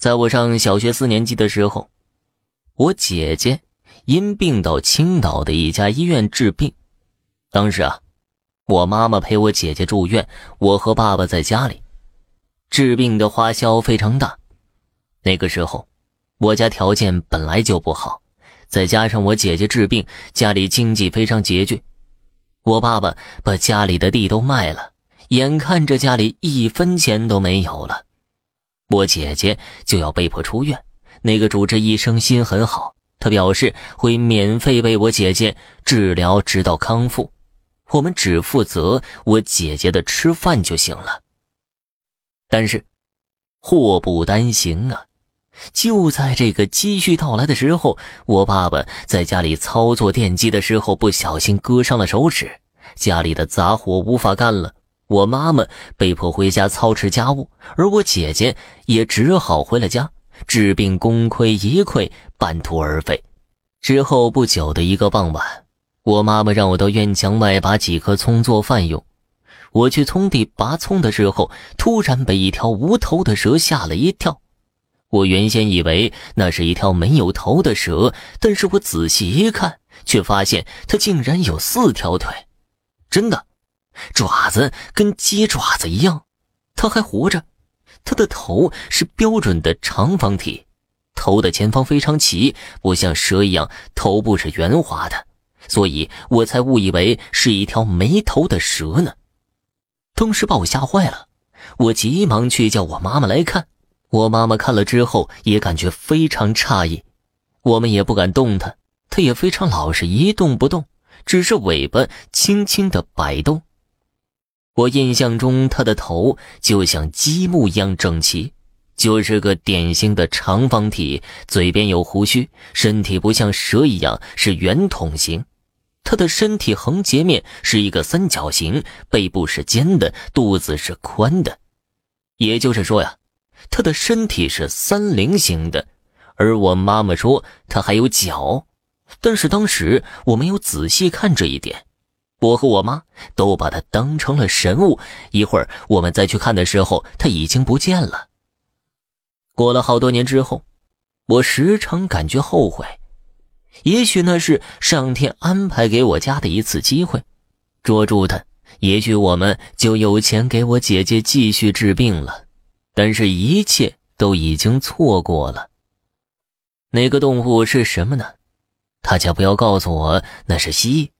在我上小学四年级的时候，我姐姐因病到青岛的一家医院治病。当时啊，我妈妈陪我姐姐住院，我和爸爸在家里。治病的花销非常大。那个时候，我家条件本来就不好，再加上我姐姐治病，家里经济非常拮据。我爸爸把家里的地都卖了，眼看着家里一分钱都没有了。我姐姐就要被迫出院，那个主治医生心很好，他表示会免费为我姐姐治疗，直到康复，我们只负责我姐姐的吃饭就行了。但是，祸不单行啊！就在这个积蓄到来的时候，我爸爸在家里操作电机的时候不小心割伤了手指，家里的杂活无法干了。我妈妈被迫回家操持家务，而我姐姐也只好回了家治病，功亏一篑，半途而废。之后不久的一个傍晚，我妈妈让我到院墙外拔几颗葱做饭用。我去葱地拔葱的时候，突然被一条无头的蛇吓了一跳。我原先以为那是一条没有头的蛇，但是我仔细一看，却发现它竟然有四条腿，真的。爪子跟鸡爪子一样，它还活着。它的头是标准的长方体，头的前方非常齐，不像蛇一样头部是圆滑的，所以我才误以为是一条没头的蛇呢。当时把我吓坏了，我急忙去叫我妈妈来看。我妈妈看了之后也感觉非常诧异，我们也不敢动它，它也非常老实，一动不动，只是尾巴轻轻的摆动。我印象中，他的头就像积木一样整齐，就是个典型的长方体，嘴边有胡须，身体不像蛇一样是圆筒形，他的身体横截面是一个三角形，背部是尖的，肚子是宽的，也就是说呀，他的身体是三菱形的。而我妈妈说他还有脚，但是当时我没有仔细看这一点。我和我妈都把他当成了神物。一会儿我们再去看的时候，他已经不见了。过了好多年之后，我时常感觉后悔。也许那是上天安排给我家的一次机会，捉住他，也许我们就有钱给我姐姐继续治病了。但是，一切都已经错过了。那个动物是什么呢？大家不要告诉我那是蜥蜴。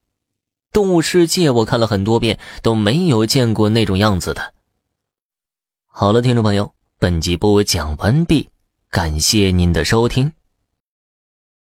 动物世界，我看了很多遍，都没有见过那种样子的。好了，听众朋友，本集播讲完毕，感谢您的收听。